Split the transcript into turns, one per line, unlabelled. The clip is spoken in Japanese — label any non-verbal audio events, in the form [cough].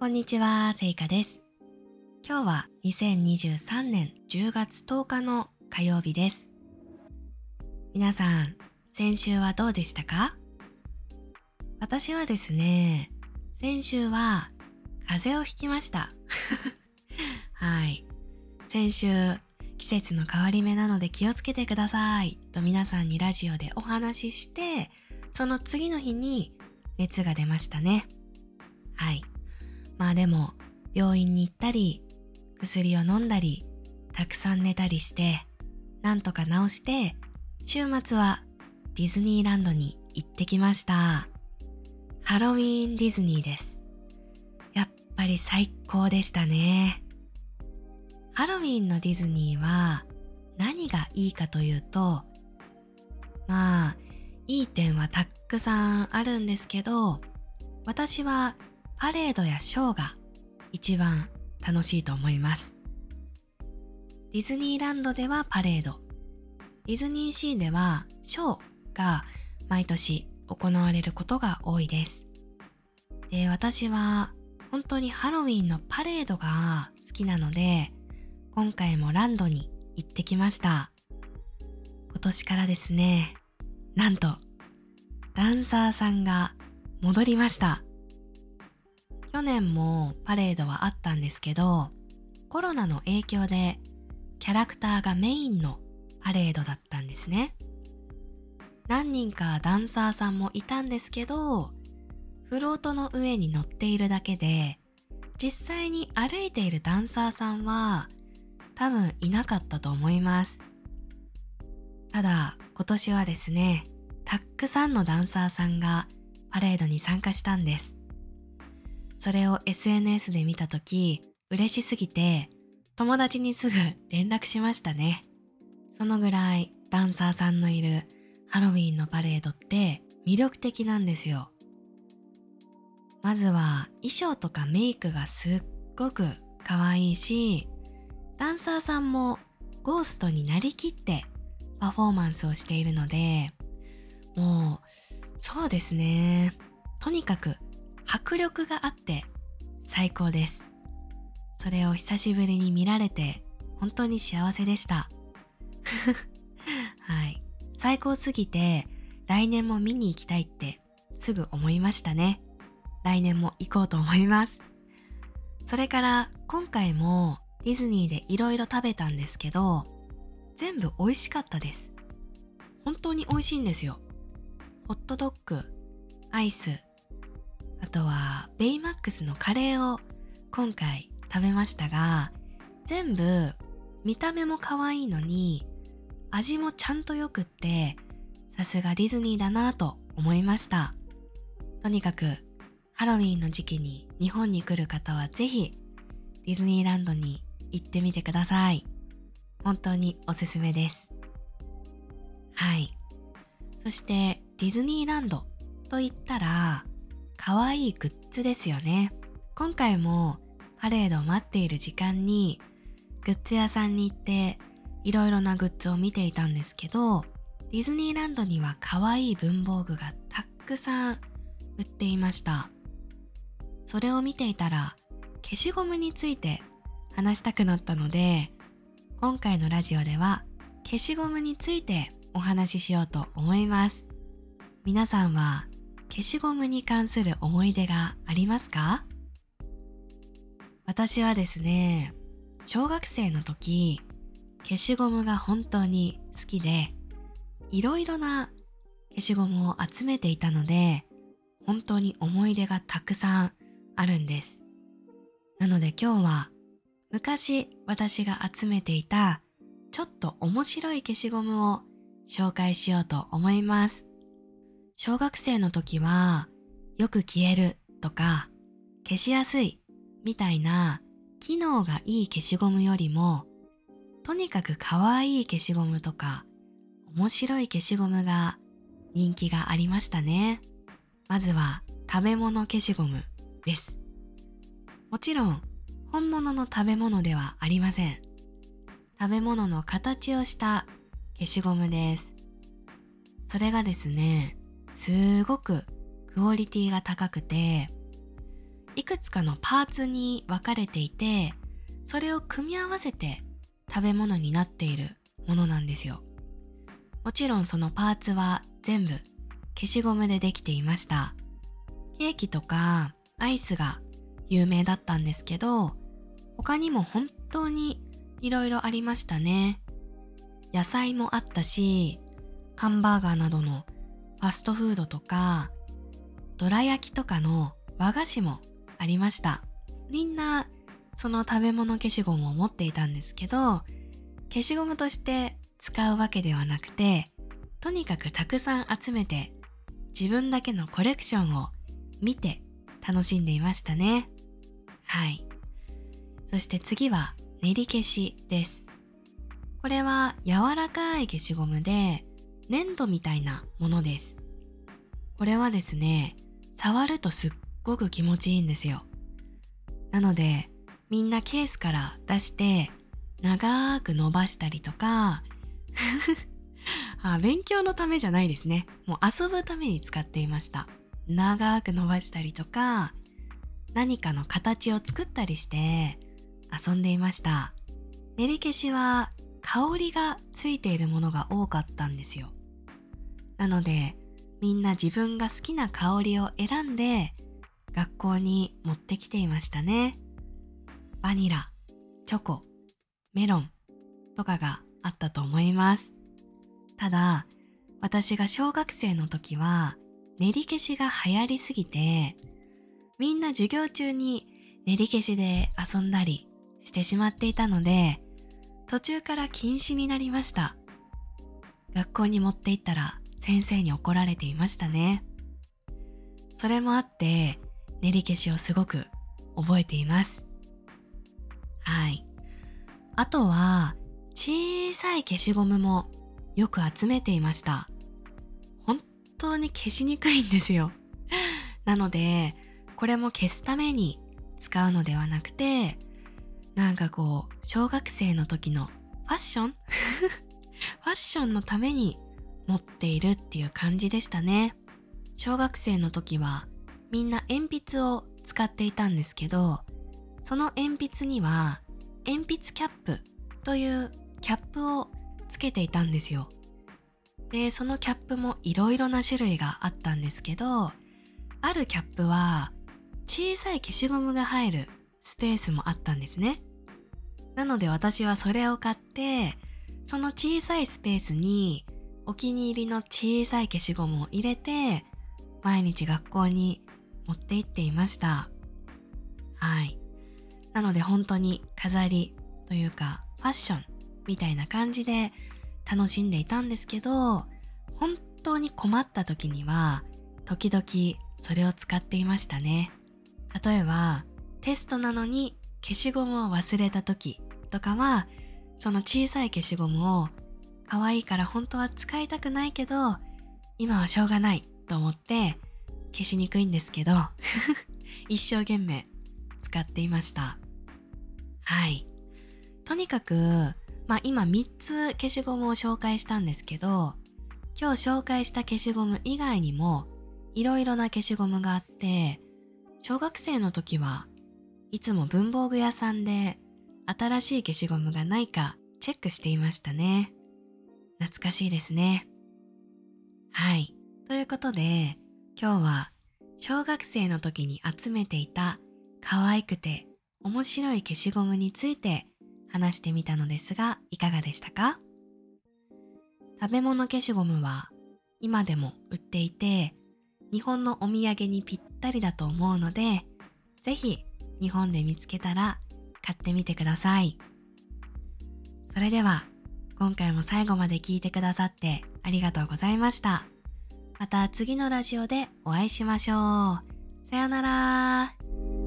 こんにちは、せいかです。今日は2023年10月10日の火曜日です。皆さん、先週はどうでしたか？私はですね、先週は風邪をひきました。[laughs] はい。先週、季節の変わり目なので気をつけてくださいと皆さんにラジオでお話しして、その次の日に熱が出ましたね。はい。まあでも、病院に行ったり、薬を飲んだり、たくさん寝たりして、なんとか治して、週末はディズニーランドに行ってきました。ハロウィーンディズニーです。やっぱり最高でしたね。ハロウィーンのディズニーは何がいいかというと、まあ、いい点はたくさんあるんですけど、私はパレードやショーが一番楽しいと思います。ディズニーランドではパレード、ディズニーシーではショーが毎年行われることが多いです。で、私は本当にハロウィンのパレードが好きなので、今回もランドに行ってきました。今年からですね、なんと、ダンサーさんが戻りました。去年もパレードはあったんですけど、コロナの影響でキャラクターがメインのパレードだったんですね。何人かダンサーさんもいたんですけど、フロートの上に乗っているだけで、実際に歩いているダンサーさんは多分いなかったと思います。ただ今年はですね、たくさんのダンサーさんがパレードに参加したんです。それを SNS で見たとき、嬉しすぎて、友達にすぐ連絡しましたね。そのぐらいダンサーさんのいるハロウィンのパレードって魅力的なんですよ。まずは衣装とかメイクがすっごく可愛いし、ダンサーさんもゴーストになりきってパフォーマンスをしているので、もう、そうですね。とにかく迫力があって最高です。それを久しぶりに見られて本当に幸せでした。[laughs] はい。最高すぎて来年も見に行きたいってすぐ思いましたね。来年も行こうと思います。それから今回もディズニーでいろいろ食べたんですけど、全部美味しかったです。本当に美味しいんですよ。ホットドッグ、アイス、とはベイマックスのカレーを今回食べましたが、全部見た目も可愛いのに味もちゃんと良くって、さすがディズニーだなぁと思いました。とにかくハロウィンの時期に日本に来る方はぜひディズニーランドに行ってみてください。本当におすすめです。はい。そしてディズニーランドと言ったら可愛いグッズですよね。今回もパレードを待っている時間にグッズ屋さんに行っていろいろなグッズを見ていたんですけどディズニーランドには可愛い文房具がたくさん売っていました。それを見ていたら消しゴムについて話したくなったので今回のラジオでは消しゴムについてお話ししようと思います。皆さんは消しゴムに関する思い出がありますか？私はですね、小学生の時、消しゴムが本当に好きで、いろいろな消しゴムを集めていたので、本当に思い出がたくさんあるんです。なので今日は、昔私が集めていたちょっと面白い消しゴムを紹介しようと思います。小学生の時は、よく消えるとか、消しやすいみたいな機能がいい消しゴムよりも、とにかく可愛い消しゴムとか、面白い消しゴムが人気がありましたね。まずは食べ物消しゴムです。もちろん、本物の食べ物ではありません。食べ物の形をした消しゴムです。それがですね、すごくクオリティが高くて、いくつかのパーツに分かれていてそれを組み合わせて食べ物になっているものなんですよ。もちろんそのパーツは全部消しゴムでできていました。ケーキとかアイスが有名だったんですけど他にも本当にいろいろありましたね。野菜もあったしハンバーガーなどのファストフードとかどら焼きとかの和菓子もありました。みんなその食べ物消しゴムを持っていたんですけど消しゴムとして使うわけではなくてとにかくたくさん集めて自分だけのコレクションを見て楽しんでいましたね。はい。そして次は練り消しです。これは柔らかい消しゴムで粘土みたいなものです。これはですね触るとすっごく気持ちいいんですよ。なのでみんなケースから出して長く伸ばしたりとか [laughs] あ勉強のためじゃないですね。もう遊ぶために使っていました。長く伸ばしたりとか何かの形を作ったりして遊んでいました。練り消しは香りがついているものが多かったんですよ。なのでみんな自分が好きな香りを選んで学校に持ってきていましたね。バニラチョコメロンとかがあったと思います。ただ私が小学生の時は練り消しが流行りすぎてみんな授業中に練り消しで遊んだりしてしまっていたので途中から禁止になりました。学校に持って行ったら先生に怒られていましたね。それもあって練り消しをすごく覚えています。はい。あとは小さい消しゴムもよく集めていました。本当に消しにくいんですよ。[laughs] なのでこれも消すために使うのではなくてなんかこう小学生の時のファッション？[laughs] ファッションのために持っているっていう感じでしたね。小学生の時はみんな鉛筆を使っていたんですけどその鉛筆には鉛筆キャップというキャップをつけていたんですよ。でそのキャップもいろいろな種類があったんですけどあるキャップは小さい消しゴムが入るスペースもあったんですね。なので私はそれを買ってその小さいスペースにお気に入りの小さい消しゴムを入れて毎日学校に持って行っていました。はい。なので本当に飾りというかファッションみたいな感じで楽しんでいたんですけど本当に困った時には時々それを使っていましたね。例えばテストなのに消しゴムを忘れた時とかはその小さい消しゴムを可愛いから本当は使いたくないけど今はしょうがないと思って消しにくいんですけど [laughs] 一生懸命使っていました。はい。とにかくまあ今3つ消しゴムを紹介したんですけど今日紹介した消しゴム以外にもいろいろな消しゴムがあって小学生の時はいつも文房具屋さんで新しい消しゴムがないかチェックしていましたね。懐かしいですね。はい。ということで、今日は小学生の時に集めていた可愛くて面白い消しゴムについて話してみたのですが、いかがでしたか？食べ物消しゴムは今でも売っていて、日本のお土産にぴったりだと思うので、ぜひ日本で見つけたら買ってみてください。それでは今回も最後まで聞いてくださってありがとうございました。また次のラジオでお会いしましょう。さようなら。